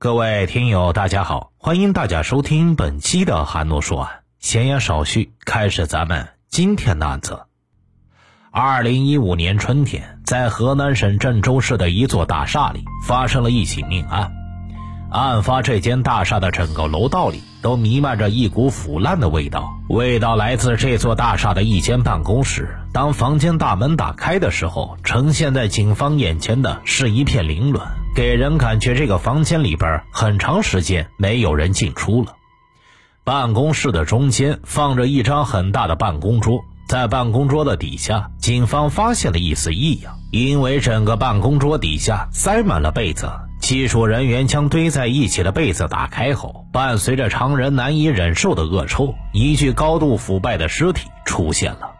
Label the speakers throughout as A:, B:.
A: 各位听友，大家好，欢迎大家收听本期的韩诺说案。闲言少叙，开始咱们今天的案子。二零一五年春天，在河南省郑州市的一座大厦里，发生了一起命案。案发这间大厦的整个楼道里都弥漫着一股腐烂的味道，味道来自这座大厦的一间办公室。当房间大门打开的时候，呈现在警方眼前的是一片凌乱。给人感觉这个房间里边很长时间没有人进出了。办公室的中间放着一张很大的办公桌，在办公桌的底下，警方发现了一丝异样，因为整个办公桌底下塞满了被子。技术人员将堆在一起的被子打开后，伴随着常人难以忍受的恶臭，一具高度腐败的尸体出现了。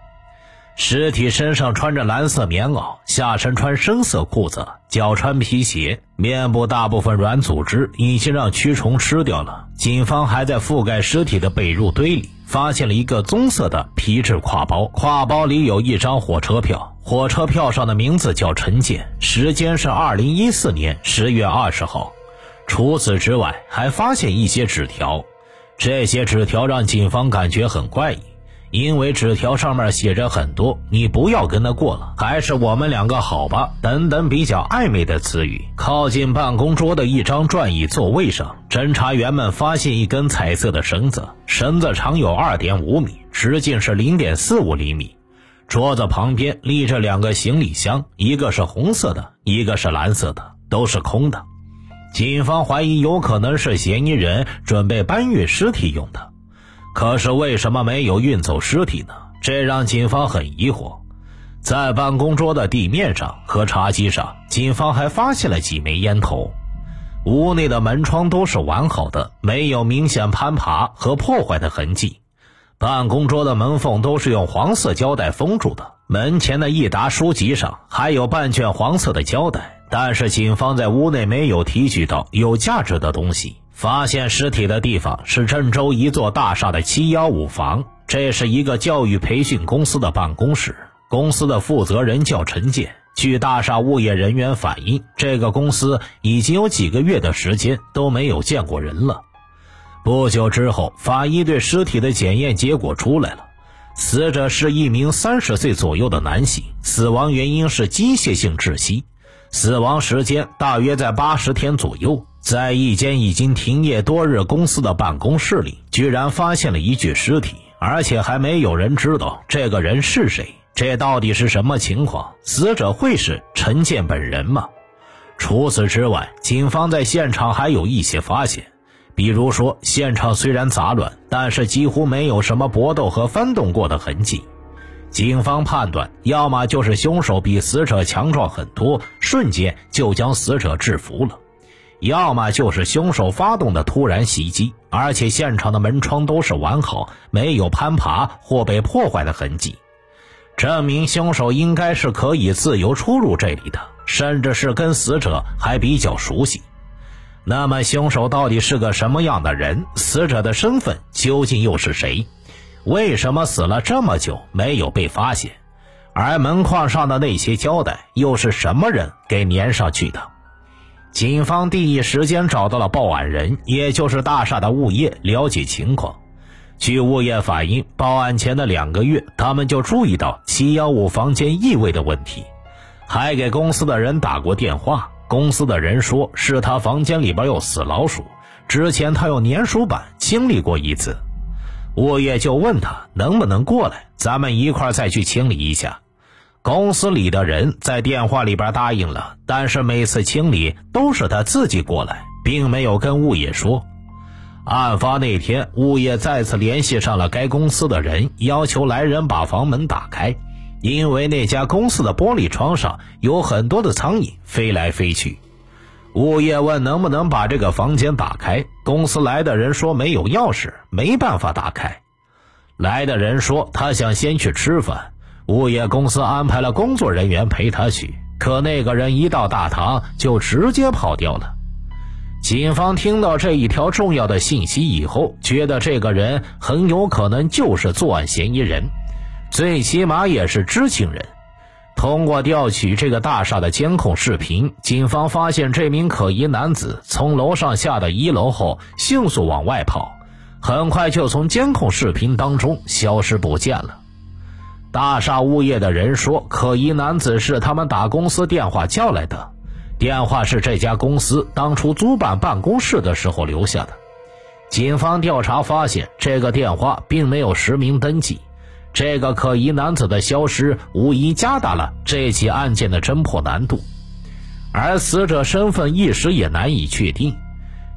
A: 尸体身上穿着蓝色棉袄，下身穿深色裤子，脚穿皮鞋，面部大部分软组织已经让蛆虫吃掉了。警方还在覆盖尸体的被褥堆里发现了一个棕色的皮质挎包，挎包里有一张火车票，火车票上的名字叫陈建，时间是二零一四年十月二十号。除此之外，还发现一些纸条，这些纸条让警方感觉很怪异。因为纸条上面写着很多“你不要跟他过了，还是我们两个好吧”等等比较暧昧的词语。靠近办公桌的一张转椅座位上，侦查员们发现一根彩色的绳子，绳子长有二点五米，直径是零点四五厘米。桌子旁边立着两个行李箱，一个是红色的，一个是蓝色的，都是空的。警方怀疑有可能是嫌疑人准备搬运尸体用的。可是为什么没有运走尸体呢？这让警方很疑惑。在办公桌的地面上和茶几上，警方还发现了几枚烟头。屋内的门窗都是完好的，没有明显攀爬和破坏的痕迹。办公桌的门缝都是用黄色胶带封住的。门前的一沓书籍上还有半卷黄色的胶带，但是警方在屋内没有提取到有价值的东西。发现尸体的地方是郑州一座大厦的七幺五房，这是一个教育培训公司的办公室。公司的负责人叫陈建。据大厦物业人员反映，这个公司已经有几个月的时间都没有见过人了。不久之后，法医对尸体的检验结果出来了，死者是一名三十岁左右的男性，死亡原因是机械性窒息，死亡时间大约在八十天左右。在一间已经停业多日公司的办公室里，居然发现了一具尸体，而且还没有人知道这个人是谁。这到底是什么情况？死者会是陈建本人吗？除此之外，警方在现场还有一些发现，比如说，现场虽然杂乱，但是几乎没有什么搏斗和翻动过的痕迹。警方判断，要么就是凶手比死者强壮很多，瞬间就将死者制服了。要么就是凶手发动的突然袭击，而且现场的门窗都是完好，没有攀爬或被破坏的痕迹，证明凶手应该是可以自由出入这里的，甚至是跟死者还比较熟悉。那么，凶手到底是个什么样的人？死者的身份究竟又是谁？为什么死了这么久没有被发现？而门框上的那些胶带又是什么人给粘上去的？警方第一时间找到了报案人，也就是大厦的物业，了解情况。据物业反映，报案前的两个月，他们就注意到七幺五房间异味的问题，还给公司的人打过电话。公司的人说是他房间里边有死老鼠，之前他用粘鼠板清理过一次。物业就问他能不能过来，咱们一块再去清理一下。公司里的人在电话里边答应了，但是每次清理都是他自己过来，并没有跟物业说。案发那天，物业再次联系上了该公司的人，要求来人把房门打开，因为那家公司的玻璃窗上有很多的苍蝇飞来飞去。物业问能不能把这个房间打开，公司来的人说没有钥匙，没办法打开。来的人说他想先去吃饭。物业公司安排了工作人员陪他去，可那个人一到大堂就直接跑掉了。警方听到这一条重要的信息以后，觉得这个人很有可能就是作案嫌疑人，最起码也是知情人。通过调取这个大厦的监控视频，警方发现这名可疑男子从楼上下到一楼后，迅速往外跑，很快就从监控视频当中消失不见了。大厦物业的人说，可疑男子是他们打公司电话叫来的，电话是这家公司当初租办办公室的时候留下的。警方调查发现，这个电话并没有实名登记。这个可疑男子的消失，无疑加大了这起案件的侦破难度，而死者身份一时也难以确定。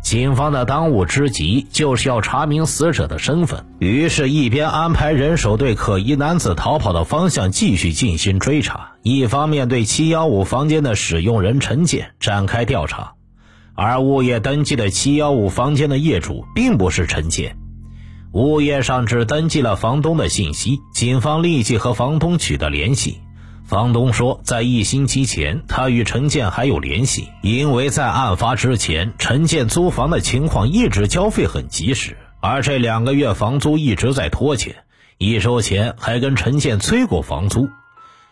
A: 警方的当务之急就是要查明死者的身份，于是，一边安排人手对可疑男子逃跑的方向继续进行追查，一方面对七幺五房间的使用人陈建展开调查。而物业登记的七幺五房间的业主并不是陈建。物业上只登记了房东的信息，警方立即和房东取得联系。房东说，在一星期前，他与陈建还有联系，因为在案发之前，陈建租房的情况一直交费很及时，而这两个月房租一直在拖欠，一周前还跟陈建催过房租。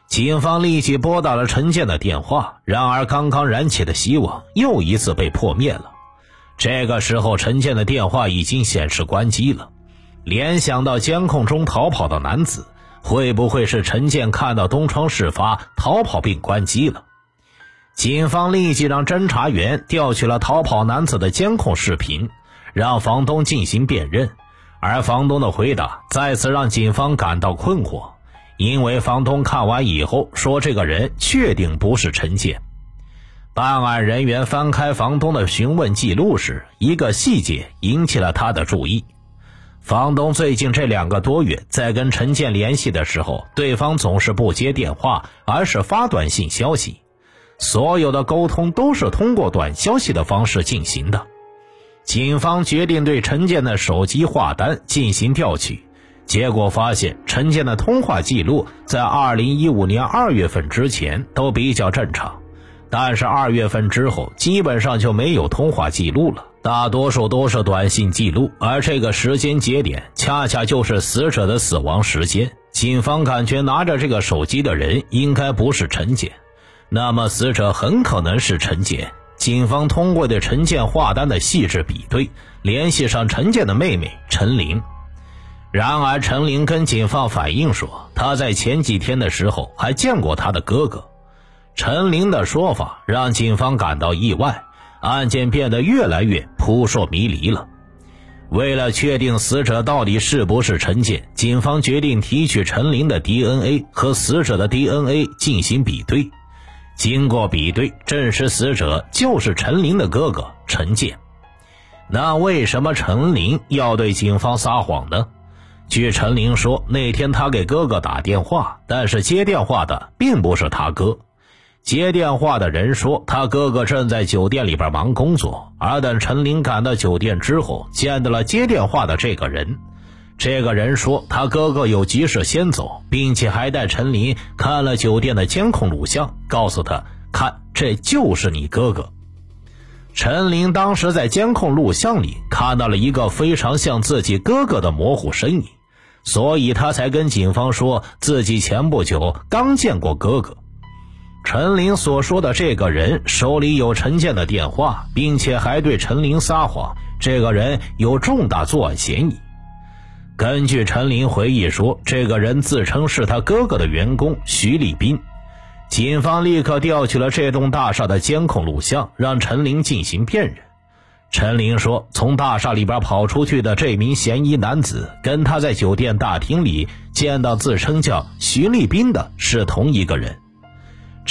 A: 警方立即拨打了陈建的电话，然而刚刚燃起的希望又一次被破灭了。这个时候，陈建的电话已经显示关机了。联想到监控中逃跑的男子，会不会是陈建看到东窗事发逃跑并关机了？警方立即让侦查员调取了逃跑男子的监控视频，让房东进行辨认。而房东的回答再次让警方感到困惑，因为房东看完以后说：“这个人确定不是陈建。”办案人员翻开房东的询问记录时，一个细节引起了他的注意。房东最近这两个多月在跟陈建联系的时候，对方总是不接电话，而是发短信消息。所有的沟通都是通过短消息的方式进行的。警方决定对陈建的手机话单进行调取，结果发现陈建的通话记录在2015年2月份之前都比较正常，但是2月份之后基本上就没有通话记录了。大多数都是短信记录，而这个时间节点恰恰就是死者的死亡时间。警方感觉拿着这个手机的人应该不是陈建，那么死者很可能是陈建。警方通过对陈建话单的细致比对，联系上陈建的妹妹陈玲。然而，陈玲跟警方反映说，她在前几天的时候还见过她的哥哥。陈玲的说法让警方感到意外。案件变得越来越扑朔迷离了。为了确定死者到底是不是陈建，警方决定提取陈林的 DNA 和死者的 DNA 进行比对。经过比对，证实死者就是陈林的哥哥陈建。那为什么陈林要对警方撒谎呢？据陈林说，那天他给哥哥打电话，但是接电话的并不是他哥。接电话的人说，他哥哥正在酒店里边忙工作。而等陈林赶到酒店之后，见到了接电话的这个人。这个人说，他哥哥有急事先走，并且还带陈林看了酒店的监控录像，告诉他：“看，这就是你哥哥。”陈林当时在监控录像里看到了一个非常像自己哥哥的模糊身影，所以他才跟警方说自己前不久刚见过哥哥。陈林所说的这个人手里有陈建的电话，并且还对陈林撒谎，这个人有重大作案嫌疑。根据陈林回忆说，这个人自称是他哥哥的员工徐立斌。警方立刻调取了这栋大厦的监控录像，让陈林进行辨认。陈林说，从大厦里边跑出去的这名嫌疑男子，跟他在酒店大厅里见到自称叫徐立斌的是同一个人。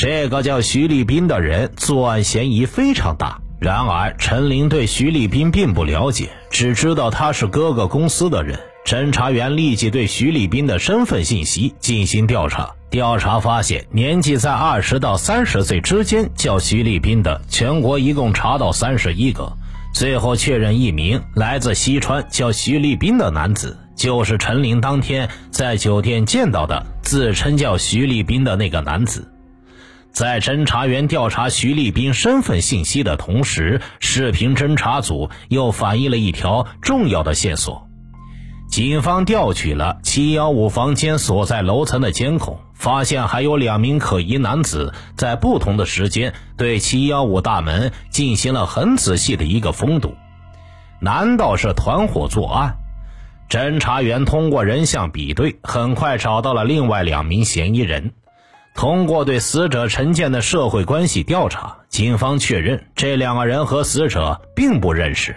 A: 这个叫徐立斌的人作案嫌疑非常大。然而，陈林对徐立斌并不了解，只知道他是哥哥公司的人。侦查员立即对徐立斌的身份信息进行调查。调查发现，年纪在二十到三十岁之间叫徐立斌的，全国一共查到三十一个。最后确认，一名来自西川叫徐立斌的男子，就是陈林当天在酒店见到的，自称叫徐立斌的那个男子。在侦查员调查徐立斌身份信息的同时，视频侦查组又反映了一条重要的线索。警方调取了715房间所在楼层的监控，发现还有两名可疑男子在不同的时间对七幺五大门进行了很仔细的一个封堵。难道是团伙作案？侦查员通过人像比对，很快找到了另外两名嫌疑人。通过对死者陈建的社会关系调查，警方确认这两个人和死者并不认识，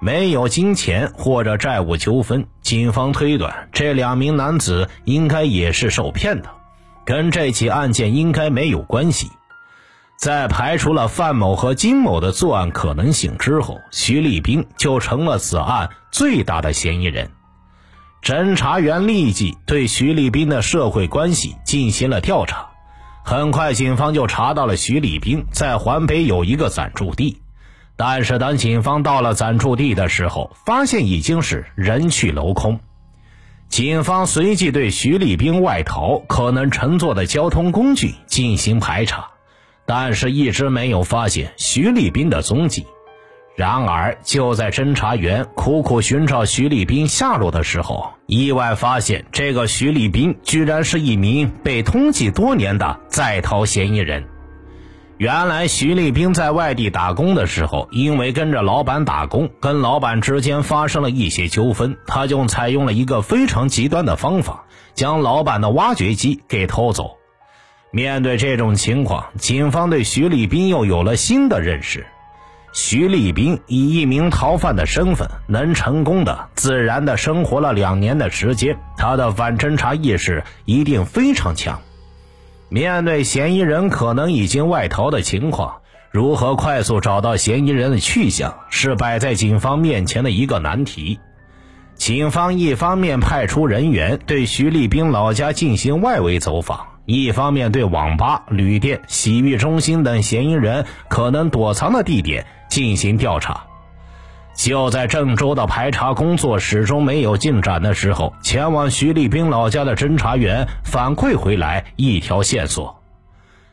A: 没有金钱或者债务纠纷。警方推断，这两名男子应该也是受骗的，跟这起案件应该没有关系。在排除了范某和金某的作案可能性之后，徐立兵就成了此案最大的嫌疑人。侦查员立即对徐立兵的社会关系进行了调查。很快，警方就查到了徐立兵在环北有一个暂住地，但是当警方到了暂住地的时候，发现已经是人去楼空。警方随即对徐立兵外逃可能乘坐的交通工具进行排查，但是一直没有发现徐立兵的踪迹。然而，就在侦查员苦苦寻找徐立兵下落的时候，意外发现这个徐立兵居然是一名被通缉多年的在逃嫌疑人。原来，徐立兵在外地打工的时候，因为跟着老板打工，跟老板之间发生了一些纠纷，他就采用了一个非常极端的方法，将老板的挖掘机给偷走。面对这种情况，警方对徐立兵又有了新的认识。徐立兵以一名逃犯的身份，能成功的自然的生活了两年的时间，他的反侦查意识一定非常强。面对嫌疑人可能已经外逃的情况，如何快速找到嫌疑人的去向，是摆在警方面前的一个难题。警方一方面派出人员对徐立兵老家进行外围走访。一方面对网吧、旅店、洗浴中心等嫌疑人可能躲藏的地点进行调查。就在郑州的排查工作始终没有进展的时候，前往徐立兵老家的侦查员反馈回来一条线索：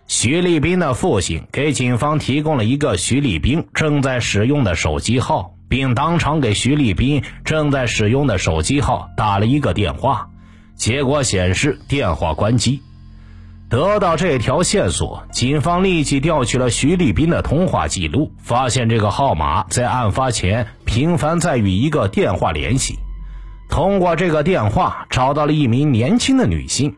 A: 徐立兵的父亲给警方提供了一个徐立兵正在使用的手机号，并当场给徐立兵正在使用的手机号打了一个电话，结果显示电话关机。得到这条线索，警方立即调取了徐立斌的通话记录，发现这个号码在案发前频繁在与一个电话联系。通过这个电话，找到了一名年轻的女性。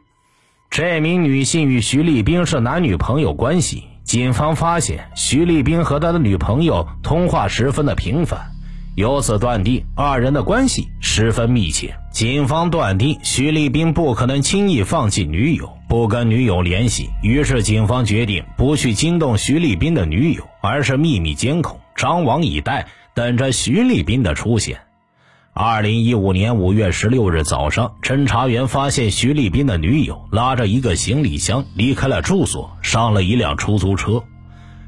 A: 这名女性与徐立斌是男女朋友关系。警方发现徐立斌和他的女朋友通话十分的频繁，由此断定二人的关系十分密切。警方断定徐立斌不可能轻易放弃女友。不跟女友联系，于是警方决定不去惊动徐立斌的女友，而是秘密监控，张网以待，等着徐立斌的出现。二零一五年五月十六日早上，侦查员发现徐立斌的女友拉着一个行李箱离开了住所，上了一辆出租车。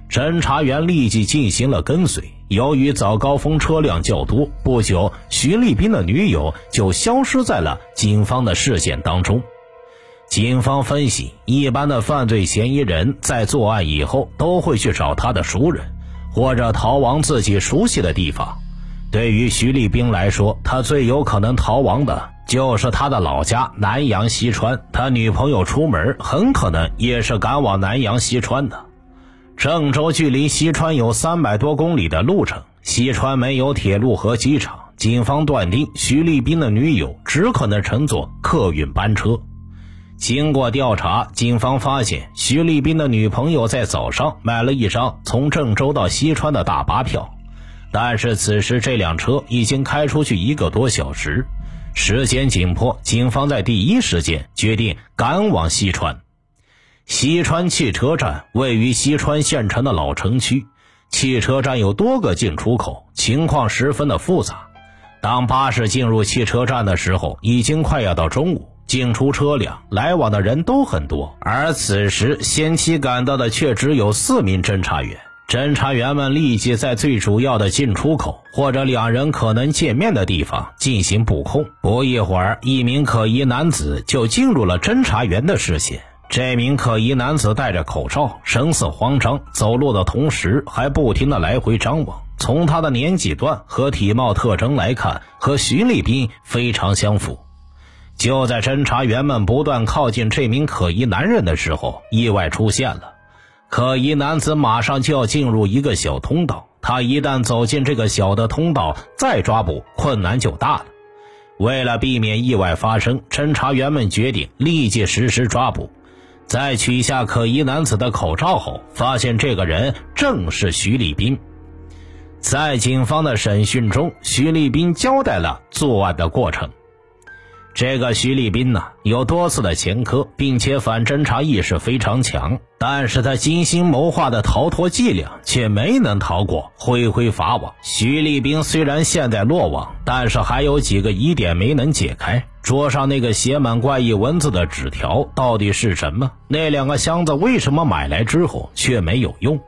A: 侦查员立即进行了跟随，由于早高峰车辆较多，不久徐立斌的女友就消失在了警方的视线当中。警方分析，一般的犯罪嫌疑人在作案以后都会去找他的熟人，或者逃亡自己熟悉的地方。对于徐立兵来说，他最有可能逃亡的就是他的老家南阳西川。他女朋友出门很可能也是赶往南阳西川的。郑州距离西川有三百多公里的路程，西川没有铁路和机场，警方断定徐立兵的女友只可能乘坐客运班车。经过调查，警方发现徐立斌的女朋友在早上买了一张从郑州到西川的大巴票，但是此时这辆车已经开出去一个多小时，时间紧迫，警方在第一时间决定赶往西川。西川汽车站位于西川县城的老城区，汽车站有多个进出口，情况十分的复杂。当巴士进入汽车站的时候，已经快要到中午。进出车辆来往的人都很多，而此时先期赶到的却只有四名侦查员。侦查员们立即在最主要的进出口或者两人可能见面的地方进行布控。不一会儿，一名可疑男子就进入了侦查员的视线。这名可疑男子戴着口罩，神色慌张，走路的同时还不停地来回张望。从他的年纪段和体貌特征来看，和徐立斌非常相符。就在侦查员们不断靠近这名可疑男人的时候，意外出现了。可疑男子马上就要进入一个小通道，他一旦走进这个小的通道，再抓捕困难就大了。为了避免意外发生，侦查员们决定立即实施抓捕。在取下可疑男子的口罩后，发现这个人正是徐立斌。在警方的审讯中，徐立斌交代了作案的过程。这个徐立斌呢，有多次的前科，并且反侦查意识非常强，但是他精心谋划的逃脱伎俩却没能逃过恢恢法网。徐立斌虽然现在落网，但是还有几个疑点没能解开。桌上那个写满怪异文字的纸条到底是什么？那两个箱子为什么买来之后却没有用？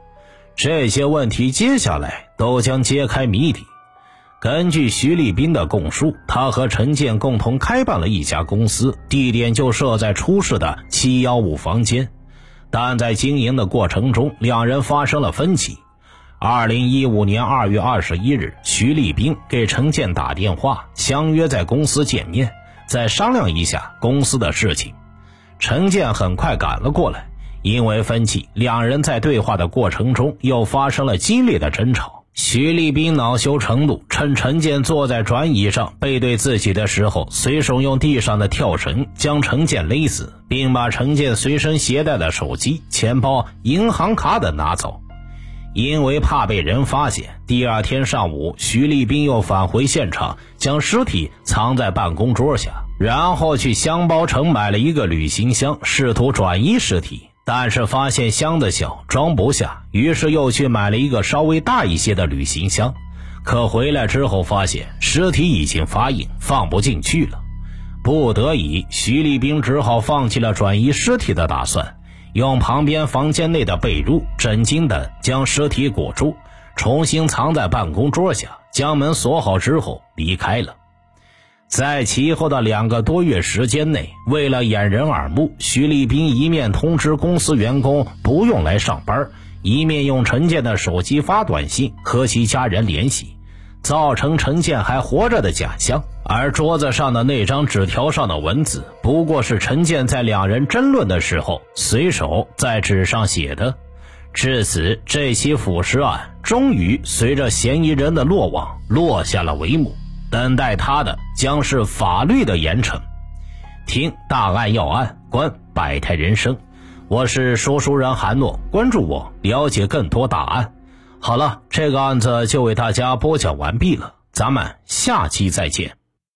A: 这些问题接下来都将揭开谜底。根据徐立斌的供述，他和陈建共同开办了一家公司，地点就设在出事的七幺五房间。但在经营的过程中，两人发生了分歧。二零一五年二月二十一日，徐立斌给陈建打电话，相约在公司见面，再商量一下公司的事情。陈建很快赶了过来，因为分歧，两人在对话的过程中又发生了激烈的争吵。徐立斌恼羞成怒，趁陈建坐在转椅上背对自己的时候，随手用地上的跳绳将陈建勒死，并把陈建随身携带的手机、钱包、银行卡等拿走。因为怕被人发现，第二天上午，徐立斌又返回现场，将尸体藏在办公桌下，然后去箱包城买了一个旅行箱，试图转移尸体。但是发现箱子小，装不下，于是又去买了一个稍微大一些的旅行箱。可回来之后发现尸体已经发硬，放不进去了。不得已，徐立兵只好放弃了转移尸体的打算，用旁边房间内的被褥、枕巾等将尸体裹住，重新藏在办公桌下，将门锁好之后离开了。在其后的两个多月时间内，为了掩人耳目，徐立斌一面通知公司员工不用来上班，一面用陈建的手机发短信和其家人联系，造成陈建还活着的假象。而桌子上的那张纸条上的文字，不过是陈建在两人争论的时候随手在纸上写的。至此，这起腐蚀案终于随着嫌疑人的落网落下了帷幕。等待他的将是法律的严惩。听大案要案，观百态人生。我是说书人韩诺，关注我，了解更多大案。好了，这个案子就为大家播讲完毕了，咱们下期再见。